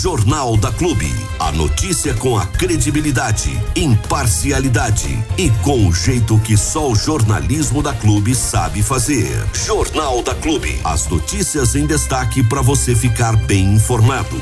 Jornal da Clube. A notícia com a credibilidade, imparcialidade e com o jeito que só o jornalismo da Clube sabe fazer. Jornal da Clube. As notícias em destaque para você ficar bem informado.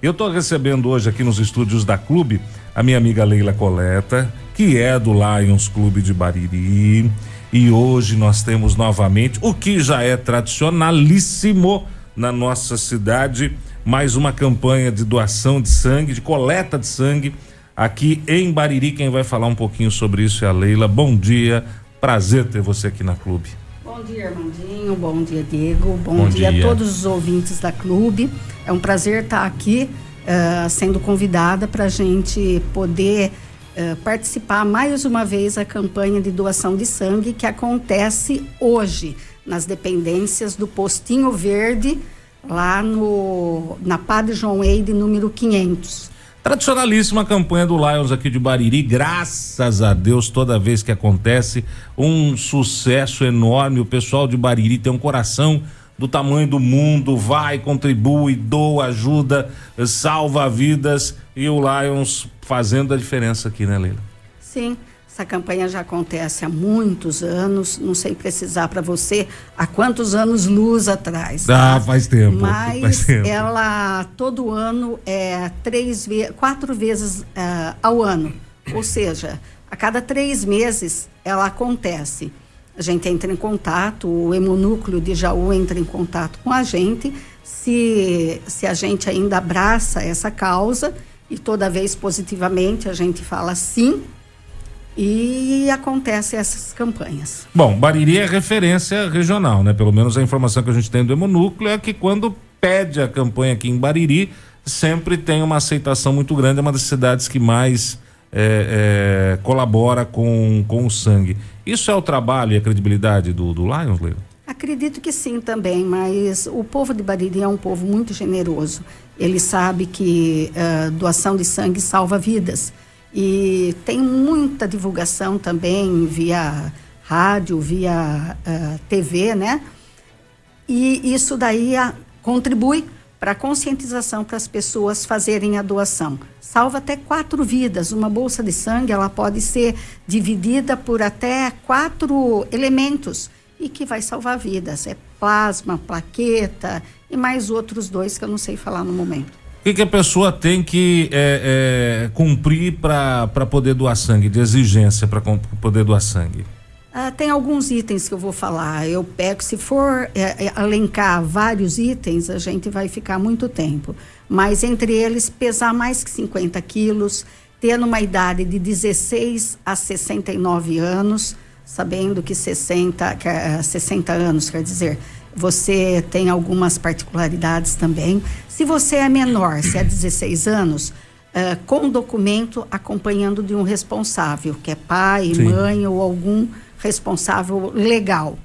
Eu estou recebendo hoje aqui nos estúdios da Clube a minha amiga Leila Coleta, que é do Lions Clube de Bariri. E hoje nós temos novamente o que já é tradicionalíssimo na nossa cidade, mais uma campanha de doação de sangue, de coleta de sangue aqui em Bariri. Quem vai falar um pouquinho sobre isso é a Leila. Bom dia, prazer ter você aqui na clube. Bom dia, Armandinho. Bom dia, Diego. Bom, Bom dia, dia, a todos os ouvintes da clube. É um prazer estar aqui uh, sendo convidada para a gente poder uh, participar mais uma vez da campanha de doação de sangue que acontece hoje nas dependências do Postinho Verde, lá no, na Padre João Eide, número 500. Tradicionalíssima campanha do Lions aqui de Bariri, graças a Deus, toda vez que acontece, um sucesso enorme. O pessoal de Bariri tem um coração do tamanho do mundo, vai, contribui, doa, ajuda, salva vidas e o Lions fazendo a diferença aqui, né, Leila? Sim. Essa campanha já acontece há muitos anos, não sei precisar para você há quantos anos luz atrás. Tá? Ah, faz tempo. Mas faz tempo. ela todo ano é três quatro vezes uh, ao ano, ou seja, a cada três meses ela acontece. A gente entra em contato, o hemonúcleo de Jaú entra em contato com a gente, se, se a gente ainda abraça essa causa e toda vez positivamente a gente fala sim, e acontecem essas campanhas. Bom, Bariri é referência regional, né? Pelo menos a informação que a gente tem do Hemonúcleo é que quando pede a campanha aqui em Bariri, sempre tem uma aceitação muito grande, é uma das cidades que mais é, é, colabora com, com o sangue. Isso é o trabalho e a credibilidade do, do Lions, Leila? Acredito que sim também, mas o povo de Bariri é um povo muito generoso. Ele sabe que uh, doação de sangue salva vidas. E tem muita divulgação também via rádio, via uh, eh, TV, né? E isso daí a, contribui para a conscientização para as pessoas fazerem a doação. Salva até quatro vidas. Uma bolsa de sangue ela pode ser dividida por até quatro elementos e que vai salvar vidas. É plasma, plaqueta e mais outros dois que eu não sei falar no momento. Que, que a pessoa tem que é, é, cumprir para poder doar sangue, de exigência para poder doar sangue? Ah, tem alguns itens que eu vou falar. Eu pego, se for é, é, alencar vários itens, a gente vai ficar muito tempo. Mas entre eles, pesar mais que 50 quilos, ter uma idade de 16 a 69 anos, sabendo que 60, que, 60 anos, quer dizer, você tem algumas particularidades também. Se você é menor, se é 16 anos, uh, com documento acompanhando de um responsável, que é pai, Sim. mãe ou algum responsável legal.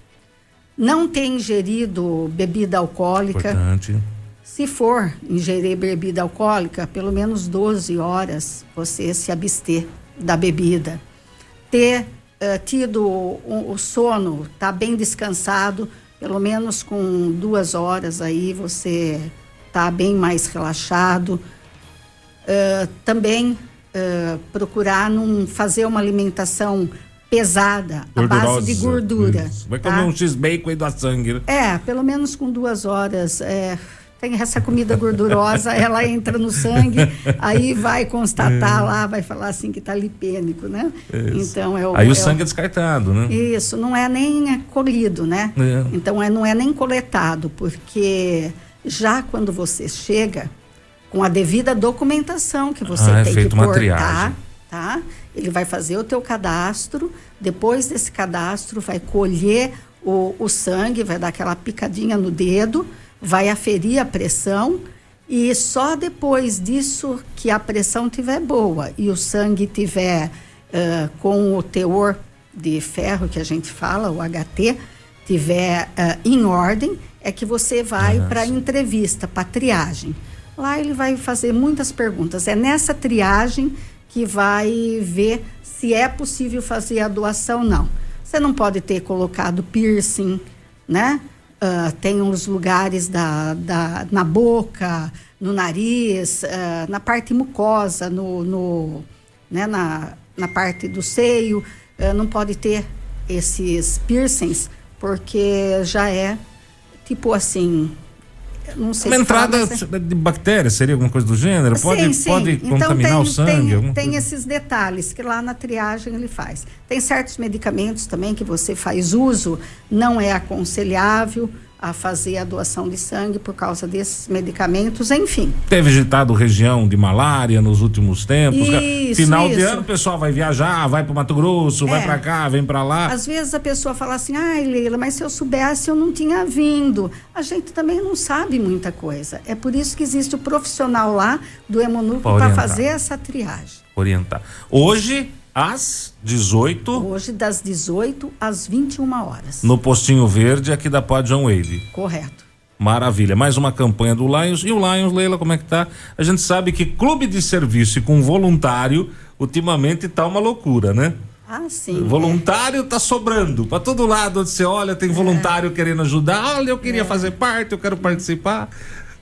Não ter ingerido bebida alcoólica. Importante. Se for ingerir bebida alcoólica, pelo menos 12 horas você se abster da bebida. Ter uh, tido o, o sono, tá bem descansado, pelo menos com duas horas aí você está bem mais relaxado. Uh, também uh, procurar não fazer uma alimentação pesada, à base de gordura. Isso. Vai comer tá? um x-bacon e dar sangue, né? É, pelo menos com duas horas. É, tem essa comida gordurosa, ela entra no sangue, aí vai constatar é. lá, vai falar assim que está lipêmico, né? Isso. Então é o, Aí o é sangue o, é descartado, né? Isso, não é nem colhido, né? É. Então é, não é nem coletado, porque já quando você chega com a devida documentação que você ah, é tem que portar, tá? Ele vai fazer o teu cadastro, depois desse cadastro vai colher o, o sangue, vai dar aquela picadinha no dedo, vai aferir a pressão e só depois disso que a pressão tiver boa e o sangue tiver uh, com o teor de ferro que a gente fala, o HT, tiver uh, em ordem, é que você vai para a entrevista, para triagem. Lá ele vai fazer muitas perguntas. É nessa triagem que vai ver se é possível fazer a doação ou não. Você não pode ter colocado piercing, né? Uh, tem uns lugares da, da, na boca, no nariz, uh, na parte mucosa, no, no né, na, na parte do seio, uh, não pode ter esses piercings, porque já é tipo assim, não sei Uma entrada de bactérias, seria alguma coisa do gênero? Pode, sim, sim. pode então, contaminar tem, o sangue? Tem, tem esses detalhes que lá na triagem ele faz. Tem certos medicamentos também que você faz uso, não é aconselhável, a fazer a doação de sangue por causa desses medicamentos, enfim. Teve visitado região de malária nos últimos tempos. Isso, Final isso. de ano o pessoal vai viajar, vai para Mato Grosso, é. vai para cá, vem para lá. Às vezes a pessoa fala assim: "Ai, Leila, mas se eu soubesse eu não tinha vindo". A gente também não sabe muita coisa. É por isso que existe o profissional lá do Hemonúcleo para fazer essa triagem. Orientar. Hoje às 18. Hoje, das 18 às 21 horas. No Postinho Verde, aqui da Pod John Wade. Correto. Maravilha. Mais uma campanha do Lions. E o Lions, Leila, como é que tá? A gente sabe que clube de serviço e com voluntário, ultimamente tá uma loucura, né? Ah, sim. Voluntário é. tá sobrando. Para todo lado onde você olha, tem voluntário é. querendo ajudar. Olha, eu queria é. fazer parte, eu quero participar.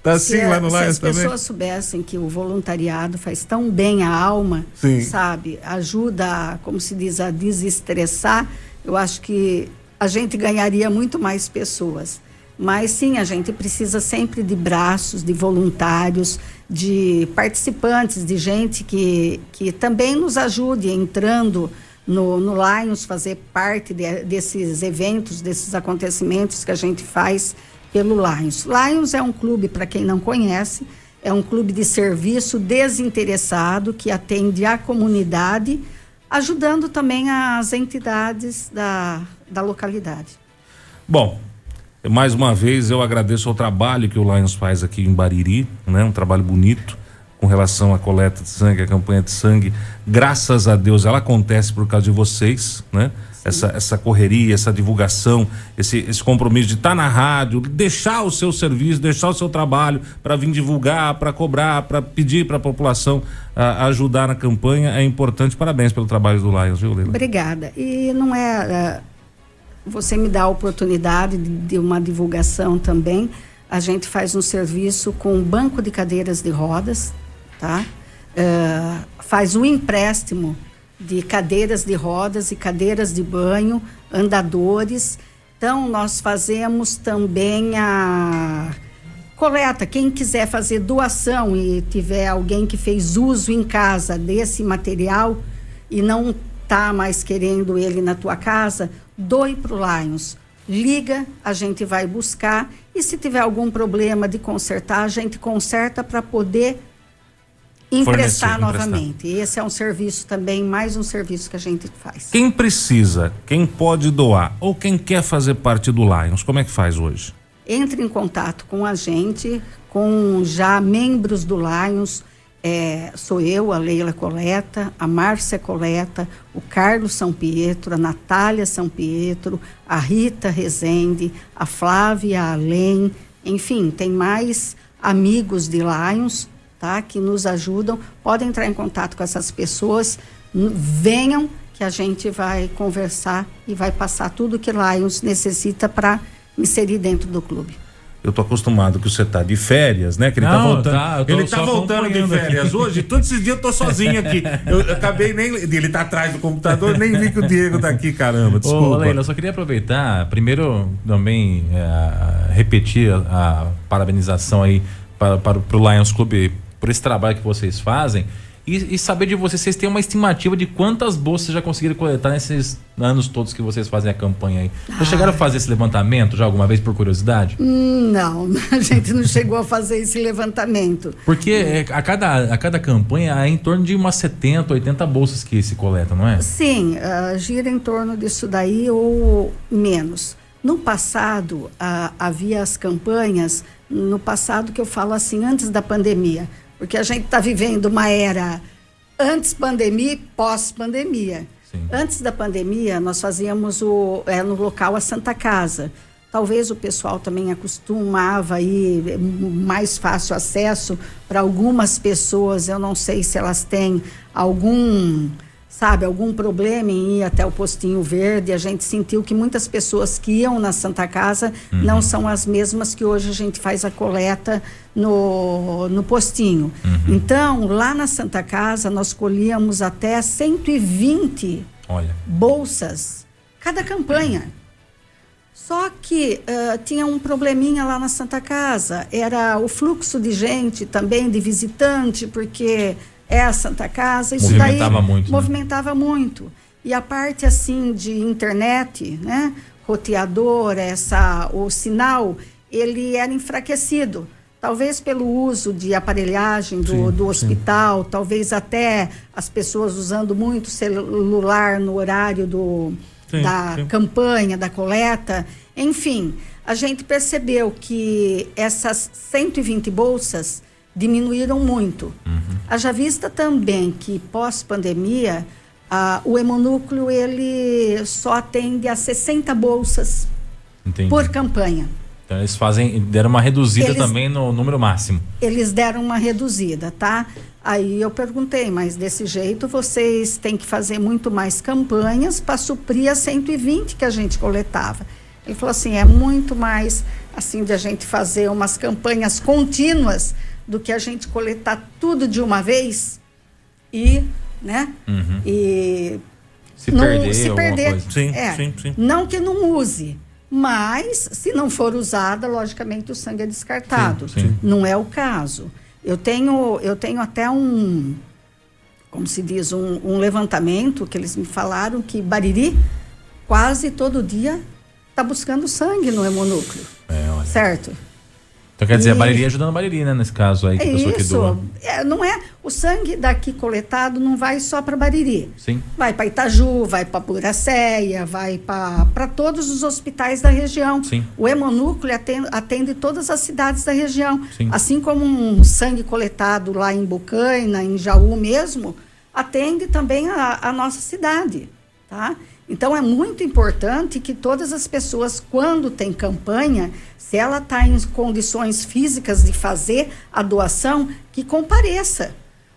Tá assim se, lá no Lions também? Se as pessoas soubessem que o voluntariado faz tão bem a alma, Sim. sabe? Ajuda, como se diz, a desestressar, eu acho que a gente ganharia muito mais pessoas. Mas sim, a gente precisa sempre de braços, de voluntários, de participantes, de gente que, que também nos ajude entrando no, no Lions, fazer parte de, desses eventos, desses acontecimentos que a gente faz pelo Lions. Lions é um clube, para quem não conhece, é um clube de serviço desinteressado que atende a comunidade, ajudando também as entidades da, da localidade. Bom, mais uma vez eu agradeço o trabalho que o Lions faz aqui em Bariri, né? Um trabalho bonito com relação à coleta de sangue, a campanha de sangue. Graças a Deus ela acontece por causa de vocês, né? Essa, essa correria, essa divulgação, esse, esse compromisso de estar tá na rádio, deixar o seu serviço, deixar o seu trabalho para vir divulgar, para cobrar, para pedir para a população uh, ajudar na campanha é importante. Parabéns pelo trabalho do Lions, viu, Leila? Obrigada. E não é. Uh, você me dá a oportunidade de, uma divulgação também. A gente faz um serviço com um banco de cadeiras de rodas, tá? Uh, faz um empréstimo de cadeiras de rodas e cadeiras de banho, andadores. Então, nós fazemos também a coleta. Quem quiser fazer doação e tiver alguém que fez uso em casa desse material e não está mais querendo ele na tua casa, doe para o Lions. Liga, a gente vai buscar. E se tiver algum problema de consertar, a gente conserta para poder emprestar novamente. Emprestar. Esse é um serviço também, mais um serviço que a gente faz. Quem precisa, quem pode doar ou quem quer fazer parte do Lions, como é que faz hoje? Entre em contato com a gente, com já membros do Lions. É, sou eu, a Leila Coleta, a Márcia Coleta, o Carlos São Pietro, a Natália São Pietro, a Rita Rezende, a Flávia Além, enfim, tem mais amigos de Lions tá? Que nos ajudam. Podem entrar em contato com essas pessoas. Venham que a gente vai conversar e vai passar tudo que Lions necessita para inserir dentro do clube. Eu tô acostumado que você tá de férias, né? Que ele tá Não, tá voltando. Tá, ele tá voltando de férias aqui. hoje. Todos esses dias eu tô sozinho aqui. Eu, eu, acabei nem. Ele tá atrás do computador, nem vi que o Diego tá aqui, caramba. Desculpa. Ô, Leila, eu só queria aproveitar, primeiro também é, repetir a, a, parabenização aí para, para, para o Lions Clube por esse trabalho que vocês fazem e, e, saber de vocês, vocês têm uma estimativa de quantas bolsas já conseguiram coletar nesses anos todos que vocês fazem a campanha aí. Vocês ah. chegaram a fazer esse levantamento já alguma vez por curiosidade? Hum, não, a gente não chegou a fazer esse levantamento. Porque é, a, cada, a cada campanha é em torno de umas 70, 80 bolsas que se coleta, não é? Sim, uh, gira em torno disso daí ou menos. No passado, uh, havia as campanhas, no passado que eu falo assim, antes da pandemia porque a gente está vivendo uma era antes pandemia e pós-pandemia. Antes da pandemia, nós fazíamos o, é, no local a Santa Casa. Talvez o pessoal também acostumava aí mais fácil acesso para algumas pessoas. Eu não sei se elas têm algum sabe, algum problema em ir até o postinho verde. A gente sentiu que muitas pessoas que iam na Santa Casa uhum. não são as mesmas que hoje a gente faz a coleta no, no postinho. Uhum. Então, lá na Santa Casa, nós colhíamos até 120 Olha. bolsas cada campanha. Só que uh, tinha um probleminha lá na Santa Casa, era o fluxo de gente também, de visitante, porque é a Santa Casa. Isso movimentava daí muito. Né? Movimentava né? muito. E a parte assim de internet, né? Roteador, essa, o sinal, ele era enfraquecido. Talvez pelo uso de aparelhagem do, sim, do hospital, sim. talvez até as pessoas usando muito celular no horário do, sim, da campanha, da coleta. Enfim, a gente percebeu que essas 120 bolsas diminuíram muito. Uhum. Haja vista também que pós-pandemia, o hemonúcleo ele só atende a 60 bolsas Entendi. por campanha. Então eles fazem, deram uma reduzida eles, também no número máximo. Eles deram uma reduzida, tá? Aí eu perguntei, mas desse jeito vocês têm que fazer muito mais campanhas para suprir as 120 que a gente coletava. Ele falou assim, é muito mais assim de a gente fazer umas campanhas contínuas do que a gente coletar tudo de uma vez e, né? Uhum. E se não, perder, se perder. Sim, é, sim, sim. Não que não use, mas se não for usada, logicamente o sangue é descartado. Sim, sim. Não é o caso. Eu tenho, eu tenho até um, como se diz, um, um levantamento que eles me falaram que Bariri quase todo dia está buscando sangue no hemonúcleo. É, certo? Então quer dizer, e... a Bariri ajudando a Bariri, né? Nesse caso aí, que é pessoa isso. que doa. É, não é, o sangue daqui coletado não vai só para Bariri. Sim. Vai para Itaju, vai para Buracéia, vai para todos os hospitais da região. Sim. O hemonúcleo atende, atende todas as cidades da região. Sim. Assim como um sangue coletado lá em Bucaina, em Jaú mesmo, atende também a, a nossa cidade, tá? Então é muito importante que todas as pessoas, quando tem campanha, se ela está em condições físicas de fazer a doação, que compareça.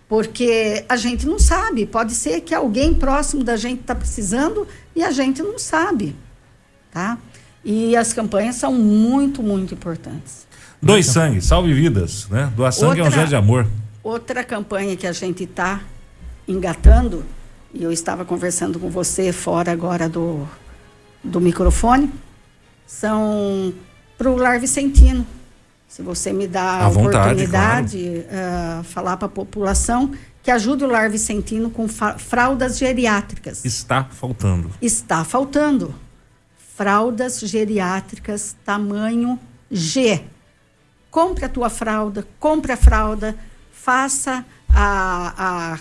Porque a gente não sabe, pode ser que alguém próximo da gente está precisando e a gente não sabe. Tá? E as campanhas são muito, muito importantes. Dois sangue, salve vidas, né? Doar sangue outra, é um gesto de amor. Outra campanha que a gente está engatando e eu estava conversando com você fora agora do, do microfone, são para o Lar Vicentino. Se você me dá a oportunidade, de claro. uh, falar para a população que ajude o Lar Vicentino com fraldas geriátricas. Está faltando. Está faltando. Fraldas geriátricas tamanho G. Compre a tua fralda, compre a fralda, faça a, a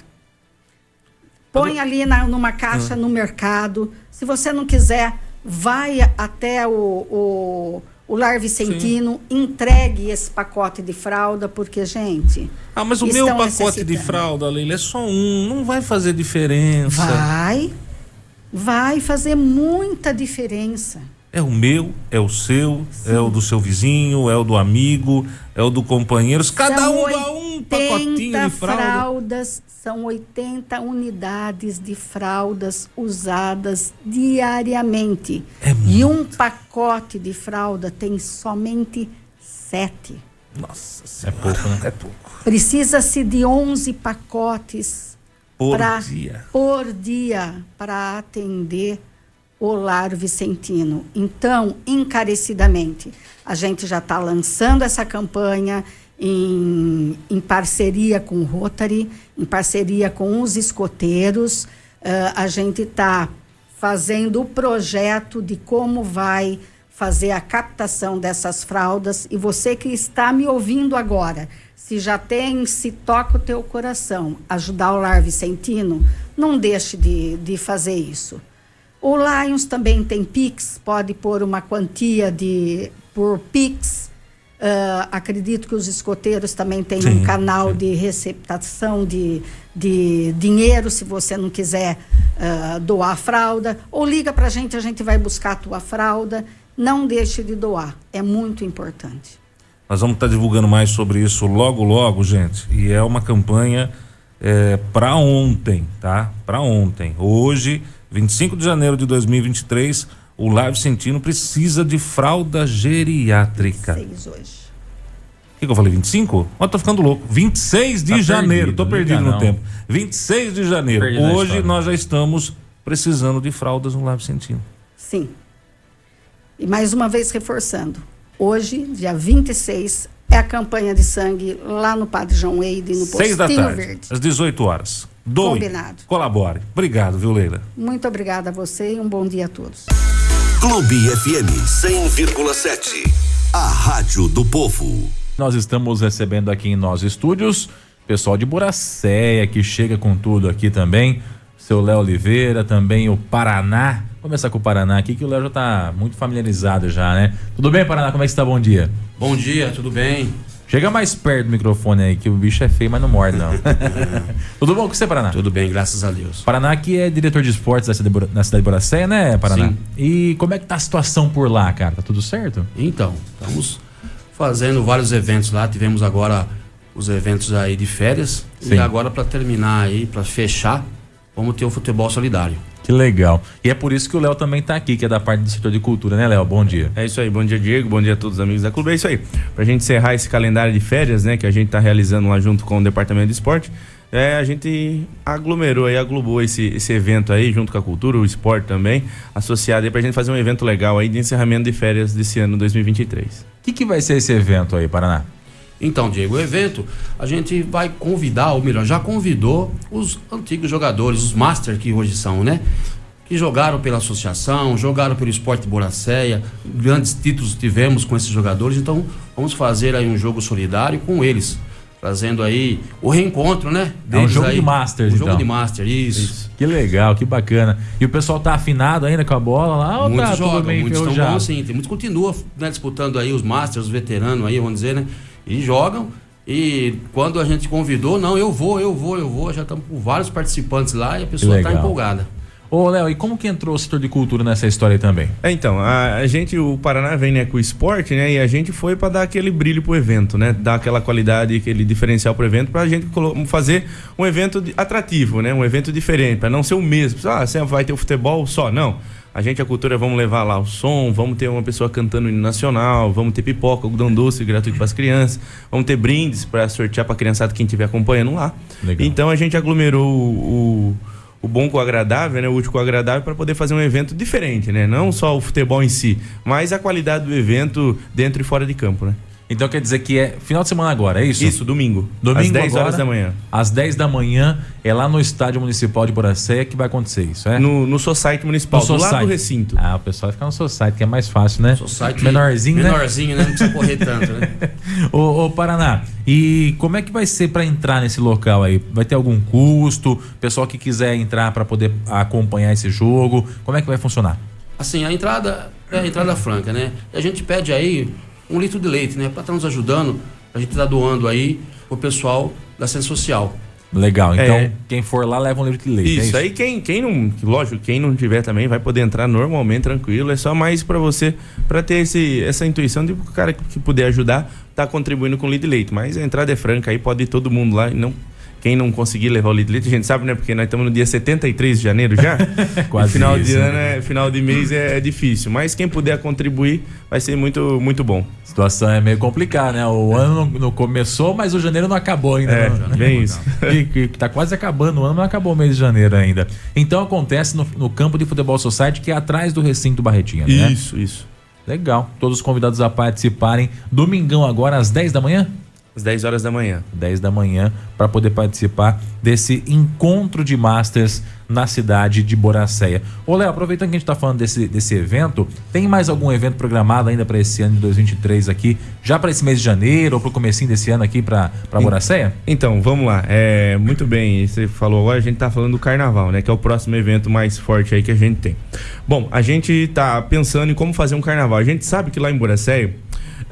Põe ali na, numa caixa no mercado. Se você não quiser, vai até o, o, o Lar Vicentino, Sim. entregue esse pacote de fralda, porque, gente. Ah, mas o meu pacote de fralda, Leila, é só um. Não vai fazer diferença. Vai. Vai fazer muita diferença. É o meu, é o seu, Sim. é o do seu vizinho, é o do amigo, é o do companheiro. Cada são um dá um pacotinho de fralda. fraldas, são 80 unidades de fraldas usadas diariamente. É e um pacote de fralda tem somente sete. Nossa senhora. É pouco, né? É pouco. Precisa-se de 11 pacotes por pra, dia. Por dia para atender o Lar Vicentino. Então, encarecidamente, a gente já está lançando essa campanha em, em, parceria com o Rotary, em parceria com os escoteiros. Uh, a gente está fazendo o projeto de como vai fazer a captação dessas fraldas. E você que está me ouvindo agora, se já tem, se toca o teu coração, ajudar o Lar Vicentino, não deixe de, de fazer isso. O Lions também tem Pix, pode pôr uma quantia de por Pix. Uh, acredito que os escoteiros também têm sim, um canal sim. de receptação de, de dinheiro, se você não quiser uh, doar a fralda. Ou liga para a gente, a gente vai buscar a tua fralda. Não deixe de doar, é muito importante. Nós vamos estar tá divulgando mais sobre isso logo, logo, gente. E é uma campanha é, para ontem, tá? Para ontem. Hoje, 25 de janeiro de 2023, o Live Sentino precisa de fralda geriátrica. 26 hoje. O que, que eu falei? 25? Ó, tô ficando louco. 26 de tá janeiro, perdido, tô perdido no tempo. 26 de janeiro. Perdi hoje nós já estamos precisando de fraldas no Live Sentino. Sim. E mais uma vez reforçando, hoje, dia 26, é a campanha de sangue lá no Padre João Eide, no Postinho da tarde, Verde. Às 18 horas. Doe, Combinado. Colabore. Obrigado, viu, Leila? Muito obrigada a você e um bom dia a todos. Clube FM 100,7. A Rádio do Povo. Nós estamos recebendo aqui em nossos estúdios pessoal de Boracéia que chega com tudo aqui também. Seu Léo Oliveira, também o Paraná começar com o Paraná aqui, que o Léo já está muito familiarizado já, né? Tudo bem, Paraná? Como é que está? Bom dia. Bom dia, tudo bem? Chega mais perto do microfone aí, que o bicho é feio, mas não morde, não. tudo bom com você, Paraná? Tudo bem, graças a Deus. Paraná que é diretor de esportes da cidade, na cidade de Boracéia, né, Paraná? Sim. E como é que tá a situação por lá, cara? Tá tudo certo? Então, estamos fazendo vários eventos lá. Tivemos agora os eventos aí de férias. Sim. E agora, para terminar aí, para fechar, vamos ter o futebol solidário. Que legal. E é por isso que o Léo também está aqui, que é da parte do setor de cultura, né, Léo? Bom dia. É isso aí, bom dia, Diego. Bom dia a todos os amigos da Clube. É isso aí. Para a gente encerrar esse calendário de férias, né, que a gente está realizando lá junto com o Departamento de Esporte, é, a gente aglomerou aí, aglobou esse, esse evento aí, junto com a cultura, o esporte também, associado aí pra gente fazer um evento legal aí de encerramento de férias desse ano 2023. O que, que vai ser esse evento aí, Paraná? Então, Diego, o evento a gente vai convidar, ou melhor, já convidou os antigos jogadores, os Master que hoje são, né? Que jogaram pela associação, jogaram pelo esporte Boracéia, grandes títulos tivemos com esses jogadores, então vamos fazer aí um jogo solidário com eles trazendo aí o reencontro, né? É um jogo aí, de Masters, um então. jogo de Master, isso. isso. Que legal, que bacana. E o pessoal tá afinado ainda com a bola lá? Muitos tá jogam, muitos estão bons sim. Tem muitos continuam né, disputando aí os Masters, os veteranos aí, vamos dizer, né? E jogam. E quando a gente convidou, não, eu vou, eu vou, eu vou. Já estamos com vários participantes lá e a pessoa está empolgada. Ô, Léo, e como que entrou o setor de cultura nessa história também? É, então, a, a, gente, o Paraná vem né, com o esporte, né? E a gente foi para dar aquele brilho pro evento, né? Dar aquela qualidade, aquele diferencial pro evento, pra gente fazer um evento atrativo, né? Um evento diferente, para não ser o mesmo. Ah, você vai ter o futebol só, não. A gente, a cultura, vamos levar lá o som, vamos ter uma pessoa cantando hino nacional, vamos ter pipoca, algodão doce gratuito para as crianças, vamos ter brindes para sortear para a criançada quem estiver acompanhando lá. Legal. Então a gente aglomerou o, o, o bom com o agradável, né, o útil com o agradável para poder fazer um evento diferente, né? Não só o futebol em si, mas a qualidade do evento dentro e fora de campo, né? Então quer dizer que é final de semana agora, é isso? Isso, domingo. Domingo às 10 agora, horas da manhã. Às 10 da manhã, é lá no Estádio Municipal de Boracéia que vai acontecer isso, é? No, no Society Municipal, no do Society. lado do recinto. Ah, o pessoal vai ficar no Society, que é mais fácil, né? Society menorzinho, né? Menorzinho, né? Não precisa correr tanto, né? ô, ô, Paraná, e como é que vai ser para entrar nesse local aí? Vai ter algum custo? Pessoal que quiser entrar para poder acompanhar esse jogo, como é que vai funcionar? Assim, a entrada é a entrada franca, né? A gente pede aí um litro de leite, né? Para estar tá nos ajudando, a gente está doando aí o pessoal da Ciência Social. Legal, então é, quem for lá leva um litro de leite. Isso, é isso, aí quem, quem não, lógico, quem não tiver também vai poder entrar normalmente, tranquilo. É só mais para você, para ter esse, essa intuição de o cara que puder ajudar tá contribuindo com o litro de leite. Mas a entrada é franca, aí pode ir todo mundo lá e não quem não conseguir levar o litro a gente sabe, né? Porque nós estamos no dia 73 de janeiro já. Quase final isso, de ano, né? é, final de mês é, é, difícil. Mas quem puder contribuir vai ser muito, muito bom. A situação é meio complicada, né? O ano não, não começou, mas o janeiro não acabou ainda. É, não, bem isso. E, tá quase acabando o ano, não acabou o mês de janeiro ainda. Então acontece no, no campo de futebol society, que é atrás do recinto Barretinha, né? Isso, isso. Legal. Todos os convidados a participarem. Domingão agora às 10 da manhã? Às 10 horas da manhã. 10 da manhã, para poder participar desse encontro de Masters na cidade de Boracéia. Ô, Léo, aproveitando que a gente está falando desse, desse evento, tem mais algum evento programado ainda para esse ano de 2023 aqui? Já para esse mês de janeiro ou para o comecinho desse ano aqui para Boracéia? Então, vamos lá. É, muito bem, você falou agora, a gente está falando do carnaval, né? Que é o próximo evento mais forte aí que a gente tem. Bom, a gente está pensando em como fazer um carnaval. A gente sabe que lá em Boracéia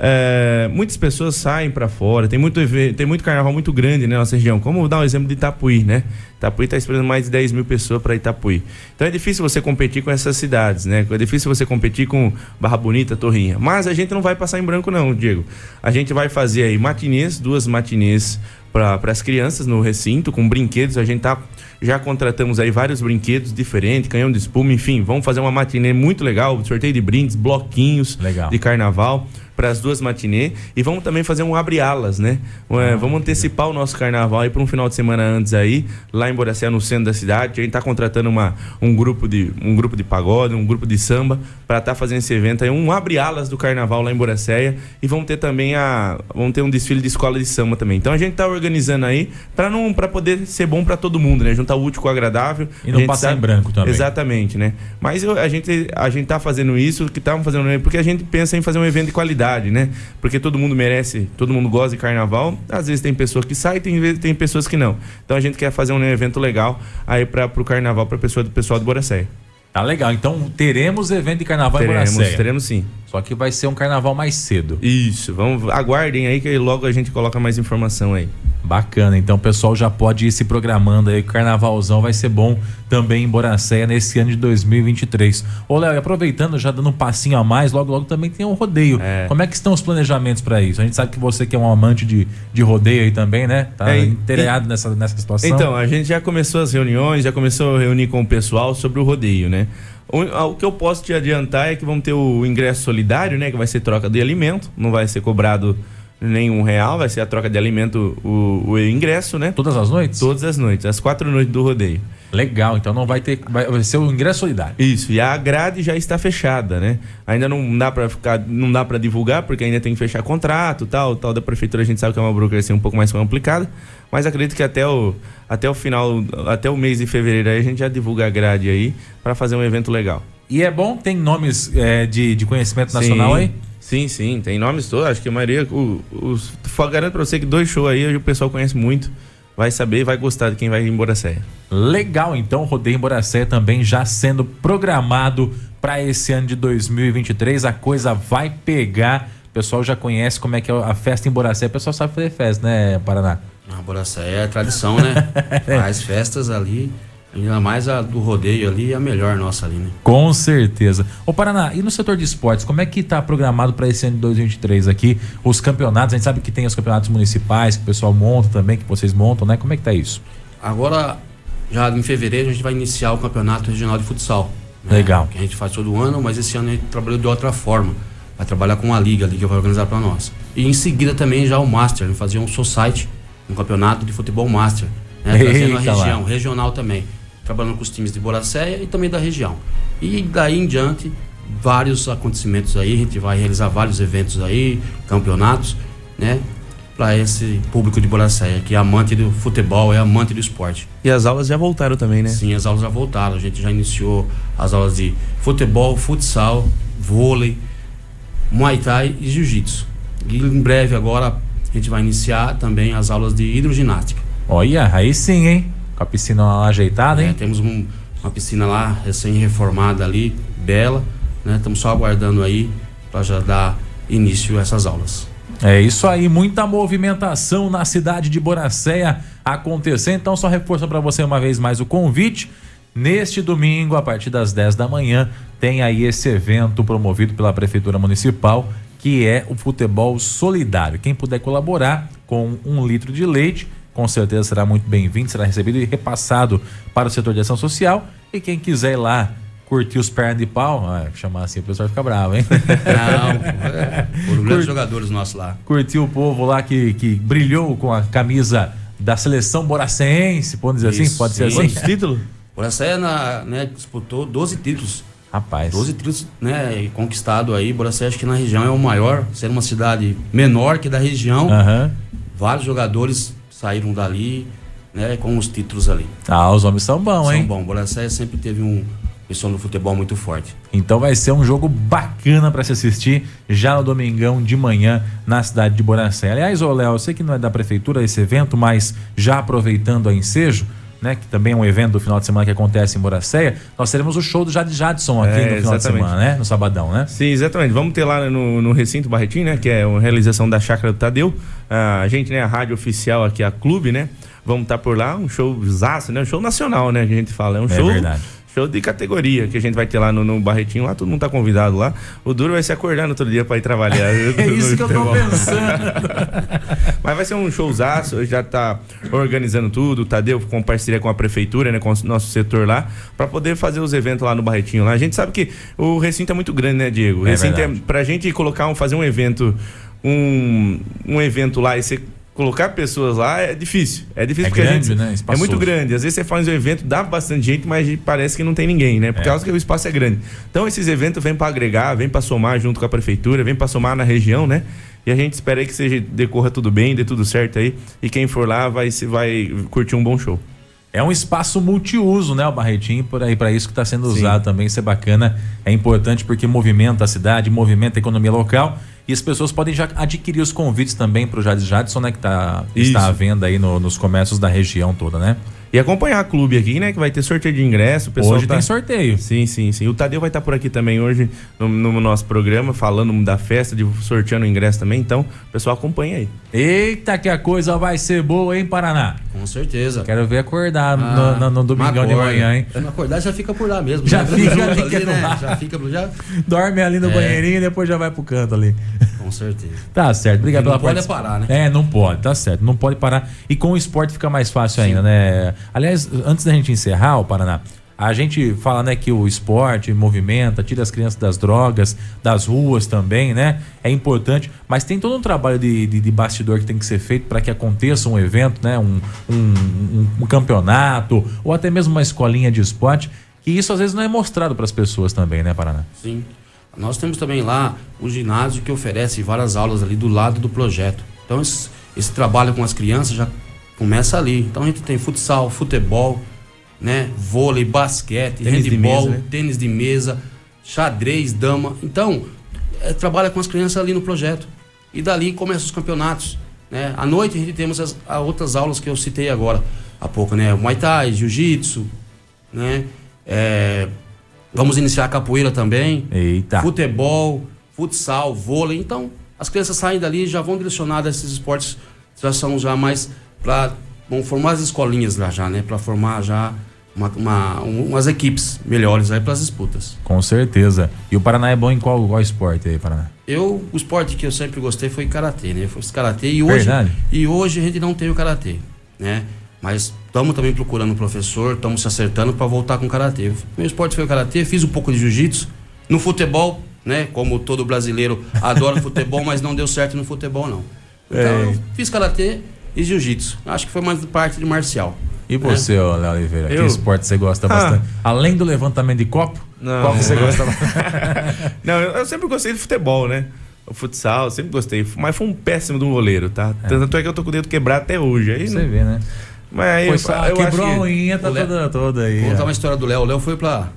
é, muitas pessoas saem para fora, tem muito, tem muito carnaval muito grande né, na nossa região. Como dar um exemplo de Itapuí, né? Itapuí está esperando mais de 10 mil pessoas para Itapuí. Então é difícil você competir com essas cidades, né? É difícil você competir com Barra Bonita, Torrinha. Mas a gente não vai passar em branco, não, Diego. A gente vai fazer aí matinês, duas matinês para as crianças no recinto com brinquedos. A gente tá já contratamos aí vários brinquedos diferentes, canhão de espuma, enfim, vamos fazer uma matinê muito legal, sorteio de brindes, bloquinhos legal. de carnaval para as duas matinê e vamos também fazer um abre-alas, né? Ah, vamos antecipar o nosso carnaval aí para um final de semana antes aí, lá em Boracé, no centro da cidade. A gente tá contratando uma, um grupo de um grupo de pagode, um grupo de samba para estar tá fazendo esse evento aí, um abre-alas do carnaval lá em Boracéia e vamos ter também a vamos ter um desfile de escola de samba também. Então a gente tá organizando aí para não para poder ser bom para todo mundo, né? Juntar o útil com o agradável. E não passar sabe... em branco também. Exatamente, né? Mas eu, a gente a gente tá fazendo isso que estamos fazendo porque a gente pensa em fazer um evento de qualidade né? Porque todo mundo merece, todo mundo gosta de carnaval. Às vezes tem pessoas que saem, tem tem pessoas que não. Então a gente quer fazer um evento legal aí para o carnaval para pessoa do pessoal do Boracéia. Tá legal. Então teremos evento de carnaval teremos, em Boracéia. Teremos sim. Só que vai ser um carnaval mais cedo. Isso. Vamos aguardem aí que logo a gente coloca mais informação aí. Bacana, então o pessoal já pode ir se programando aí, o carnavalzão vai ser bom também em Boracéia nesse ano de 2023. Ô Léo, aproveitando, já dando um passinho a mais, logo logo também tem um rodeio. É. Como é que estão os planejamentos para isso? A gente sabe que você que é um amante de, de rodeio aí também, né? Tá é, inteirado nessa, nessa situação. Então, a gente já começou as reuniões, já começou a reunir com o pessoal sobre o rodeio, né? O, que eu posso te adiantar é que vamos ter o ingresso solidário, né? Que vai ser troca de alimento, não vai ser cobrado nenhum real, vai ser a troca de alimento, o, o ingresso, né? Todas as noites? Todas as noites, as quatro noites do rodeio. Legal, então não vai ter, vai, vai ser o ingresso solidário. Isso, e a grade já está fechada, né? Ainda não dá para ficar, não dá para divulgar porque ainda tem que fechar contrato, tal, tal da prefeitura, a gente sabe que é uma burocracia um pouco mais complicada, mas acredito que até o até o final, até o mês de fevereiro aí a gente já divulga a grade aí para fazer um evento legal. E é bom, tem nomes é, de, de conhecimento nacional Sim. aí? Sim, sim, tem nomes todos. Acho que a maioria. O, os, garanto pra você que dois shows aí o pessoal conhece muito. Vai saber vai gostar de quem vai em Boracéia. Legal, então, Rodeio em Boracéia também já sendo programado para esse ano de 2023. A coisa vai pegar. O pessoal já conhece como é que é a festa em Boracéia. O pessoal sabe fazer festa, né, Paraná? A Boracéia é tradição, né? Faz festas ali. Ainda mais a do rodeio ali, a melhor nossa ali, né? Com certeza. Ô Paraná, e no setor de esportes, como é que está programado para esse ano de 2023 aqui? Os campeonatos, a gente sabe que tem os campeonatos municipais, que o pessoal monta também, que vocês montam, né? Como é que tá isso? Agora, já em fevereiro, a gente vai iniciar o campeonato regional de futsal. Né? Legal. Que a gente faz todo ano, mas esse ano a gente trabalhou de outra forma. Vai trabalhar com a liga ali que vai organizar para nós. E em seguida também já o Master, a gente fazia um society, um campeonato de futebol Master. Né? Trazendo a região, lá. regional também trabalhando com os times de Boracéia e também da região. E daí em diante, vários acontecimentos aí, a gente vai realizar vários eventos aí, campeonatos, né? Para esse público de Boracéia, que é amante do futebol, é amante do esporte. E as aulas já voltaram também, né? Sim, as aulas já voltaram. A gente já iniciou as aulas de futebol, futsal, vôlei, muay thai e jiu-jitsu. E em breve agora a gente vai iniciar também as aulas de hidroginástica. Olha, aí sim, hein? Com a piscina lá ajeitada, hein? É, temos um, uma piscina lá recém-reformada ali, bela, né? Estamos só aguardando aí para já dar início a essas aulas. É isso aí, muita movimentação na cidade de Boracéia acontecer. Então, só reforça para você uma vez mais o convite. Neste domingo, a partir das 10 da manhã, tem aí esse evento promovido pela Prefeitura Municipal, que é o futebol solidário. Quem puder colaborar com um litro de leite com certeza será muito bem-vindo, será recebido e repassado para o setor de ação social. E quem quiser ir lá curtir os pernas de pau, ah, chamar assim o pessoal fica bravo, hein? Não, foram grandes jogadores nossos lá. Curtir o povo lá que, que brilhou com a camisa da seleção boracense, podemos dizer assim? Isso, assim? Pode sim. ser assim? Quantos títulos? Boracé na, né, disputou 12 títulos. Rapaz. 12 títulos né, conquistado aí. Boracé acho que na região é o maior, sendo uma cidade menor que da região. Uhum. Vários jogadores saíram dali, né, com os títulos ali. Ah, os homens são bons, são hein? São bons. Boracé sempre teve um pessoal no futebol muito forte. Então vai ser um jogo bacana para se assistir já no domingão de manhã na cidade de Boracé. Aliás, ô Léo, eu sei que não é da prefeitura esse evento, mas já aproveitando a ensejo, né, que também é um evento do final de semana que acontece em Boracéia, nós teremos o show do Jade Jadson aqui é, no final de semana, né? No sabadão, né? Sim, exatamente. Vamos ter lá no, no Recinto Barretim, né? Que é uma realização da Chácara do Tadeu. a gente, né, a rádio oficial aqui, a Clube, né? Vamos estar tá por lá, um show zaço, né? Um show nacional, né? Que a gente fala. É um é show, verdade. Show de categoria que a gente vai ter lá no, no, Barretinho, lá todo mundo tá convidado lá. O duro vai se acordar no outro dia para ir trabalhar. é isso que eu tô pensando. Mas vai ser um showzaço, já tá organizando tudo, o Tadeu com parceria com a prefeitura, né, com o nosso setor lá, para poder fazer os eventos lá no Barretinho lá. A gente sabe que o recinto é muito grande, né, Diego? O é recinto é, pra gente colocar um, fazer um evento um, um evento lá e ser colocar pessoas lá é difícil. É difícil é porque grande, gente, né? é muito grande. Às vezes você faz um evento, dá bastante gente, mas parece que não tem ninguém, né? Por é. causa que o espaço é grande. Então esses eventos vêm para agregar, vêm para somar junto com a prefeitura, vêm para somar na região, né? E a gente espera que seja decorra tudo bem, dê tudo certo aí. E quem for lá vai vai curtir um bom show. É um espaço multiuso, né, o Barretinho, por aí para isso que está sendo usado Sim. também, isso é bacana, é importante porque movimenta a cidade, movimenta a economia local e as pessoas podem já adquirir os convites também para o Jades Jadson, né? Que tá, está à venda aí no, nos comércios da região toda, né? E acompanhar a clube aqui, né? Que vai ter sorteio de ingresso. O pessoal hoje tá... tem sorteio. Sim, sim, sim. O Tadeu vai estar tá por aqui também hoje no, no, nosso programa, falando da festa, de sorteando o ingresso também. Então, o pessoal acompanha aí. Eita, que a coisa vai ser boa, hein, Paraná? Com certeza. Quero ver acordar ah, no, no, no, domingão de manhã, hein? Se não acordar, já fica por lá mesmo. Já, já fica ali, ali né? Já fica já... Dorme ali no é. banheirinho e depois já vai pro canto ali. Com certeza. Tá certo. Obrigado pela pela Não pode parar, né? É, não pode, tá certo. Não pode parar. E com o esporte fica mais fácil Sim. ainda, né? Aliás, antes da gente encerrar, o Paraná, a gente fala, né, que o esporte movimenta, tira as crianças das drogas, das ruas também, né? É importante, mas tem todo um trabalho de, de, de bastidor que tem que ser feito para que aconteça um evento, né? Um, um, um, um, campeonato ou até mesmo uma escolinha de esporte. Que isso às vezes não é mostrado para as pessoas também, né, Paraná? Sim. Nós temos também lá o ginásio que oferece várias aulas ali do lado do projeto. Então esse, esse trabalho com as crianças já começa ali. Então a gente tem futsal, futebol, né, vôlei, basquete, tênis handball, de mesa, né? tênis de mesa, xadrez, dama. Então é, trabalha com as crianças ali no projeto. E dali começam os campeonatos. Né? À noite a gente temos as, as outras aulas que eu citei agora há pouco, né? Muay Thai, Jiu-Jitsu, né? É, Vamos iniciar a capoeira também. Eita. Futebol, futsal, vôlei. Então, as crianças saem dali e já vão direcionadas a esses esportes. Já são já mais para vão formar as escolinhas lá já, né? Para formar já uma, uma, umas equipes melhores aí para as disputas. Com certeza. E o Paraná é bom em qual, qual esporte aí, Paraná? Eu, o esporte que eu sempre gostei foi karatê, né? Foi karatê e hoje Verdade? e hoje a gente não tem o karatê, né? Mas estamos também procurando um professor, estamos se acertando para voltar com karatê. Meu esporte foi o karatê, fiz um pouco de jiu-jitsu. No futebol, né? Como todo brasileiro adora futebol, mas não deu certo no futebol, não. Então, é. eu fiz karatê e jiu-jitsu. Acho que foi mais parte de marcial. E você, é. Léo Oliveira, eu? que esporte você gosta ah. bastante? Além do levantamento de copo, não. qual você gosta Não, eu sempre gostei de futebol, né? O futsal, sempre gostei. Mas foi um péssimo de um goleiro, tá? É. Tanto é que eu tô com o dedo quebrado até hoje. Aí você não... vê, né? Mas foi só, eu quebrou a unha, tá toda, toda aí. Vou contar uma história do Léo. O Léo foi pra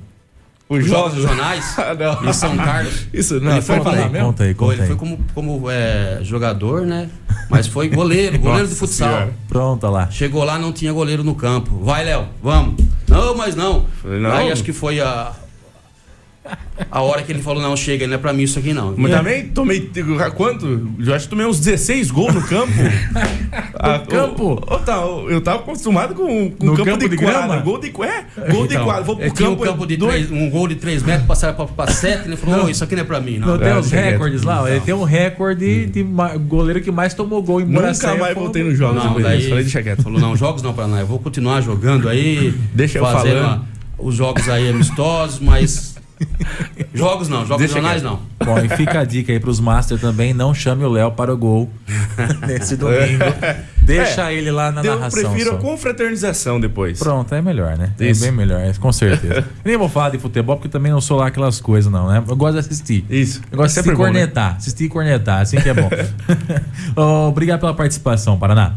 os Jogos Regionais em São Carlos. Isso, não, ele foi conta, aí, conta aí, conta Ele foi como, como é, jogador, né? Mas foi goleiro, goleiro do futsal. Senhora. Pronto, lá. Chegou lá, não tinha goleiro no campo. Vai, Léo, vamos. Não, mas não. não. Aí acho que foi a, a hora que ele falou, não, chega, não é pra mim isso aqui não. Mas também tomei. Quanto? Eu acho que tomei uns 16 gols no campo. ah, campo? Oh, tá, eu tava acostumado com, com no campo, campo de, de quadra. Gol de, é, gol de então, quadra. Vou pro campo. Um, campo de três, um gol de 3 metros, passaram pra, pra 7, ele falou, não, isso aqui não é pra mim, não. Não, tem os recordes lá, ele tem um recorde de goleiro que mais tomou gol em Nunca mais voltei nos jogos. Não, daí, falei, deixa quieto. Falou, não, jogos não, pra não. Eu vou continuar jogando aí. Deixa eu falando. Os jogos aí amistosos, mas jogos não, jogos Deixa jornais não. Bom, e fica a dica aí pros Master também, não chame o Léo para o gol nesse domingo. Deixa é, ele lá na eu narração. Eu prefiro só. a confraternização depois. Pronto, é melhor, né? É Isso. É bem melhor, com certeza. Nem vou falar de futebol, porque também não sou lá aquelas coisas, não, né? Eu gosto de assistir. Isso. Eu gosto de assistir bom, cornetar. Né? Assistir e cornetar, assim que é bom. oh, obrigado pela participação, Paraná.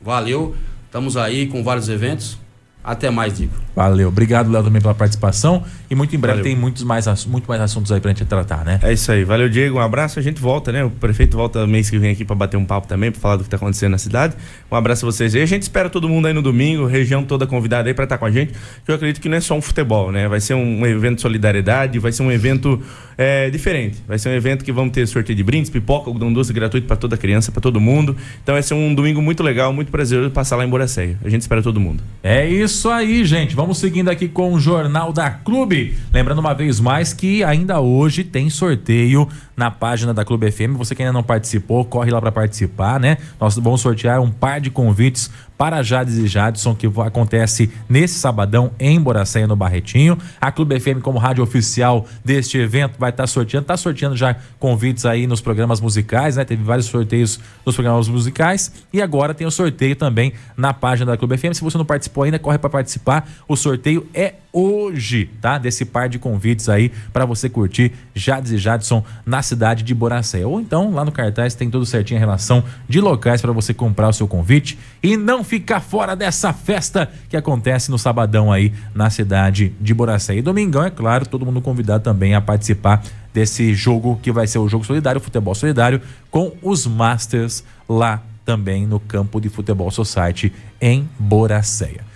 Valeu. Estamos aí com vários eventos. Até mais, Dico. Valeu. Obrigado, Léo, também pela participação. E muito em breve Valeu. tem muitos mais, muito mais assuntos aí pra gente tratar, né? É isso aí. Valeu, Diego. Um abraço. A gente volta, né? O prefeito volta mês que vem aqui para bater um papo também, para falar do que tá acontecendo na cidade. Um abraço a vocês aí. A gente espera todo mundo aí no domingo, região toda convidada aí para estar tá com a gente. Eu acredito que não é só um futebol, né? Vai ser um evento de solidariedade, vai ser um evento é, diferente. Vai ser um evento que vamos ter sorteio de brindes, pipoca, algodão doce gratuito para toda criança, para todo mundo. Então vai ser um domingo muito legal, muito prazeroso passar lá em Boracéia. A gente espera todo mundo. É isso. Isso aí, gente. Vamos seguindo aqui com o Jornal da Clube. Lembrando uma vez mais que ainda hoje tem sorteio na página da Clube FM. Você que ainda não participou, corre lá para participar, né? Nós vamos sortear um par de convites para Jades e Jadson, que acontece nesse sabadão em Boracéia, no Barretinho. A Clube FM, como rádio oficial deste evento, vai estar tá sorteando, está sorteando já convites aí nos programas musicais, né? Teve vários sorteios nos programas musicais e agora tem o sorteio também na página da Clube FM. Se você não participou ainda, corre para participar. O sorteio é hoje, tá? Desse par de convites aí para você curtir Jades e Jadson na cidade de Boracéia. Ou então, lá no cartaz tem tudo certinho a relação de locais para você comprar o seu convite e não ficar fora dessa festa que acontece no sabadão aí na cidade de Boracéia. E domingão, é claro, todo mundo convidado também a participar desse jogo que vai ser o jogo solidário, futebol solidário, com os Masters lá também no campo de futebol society em Boracéia.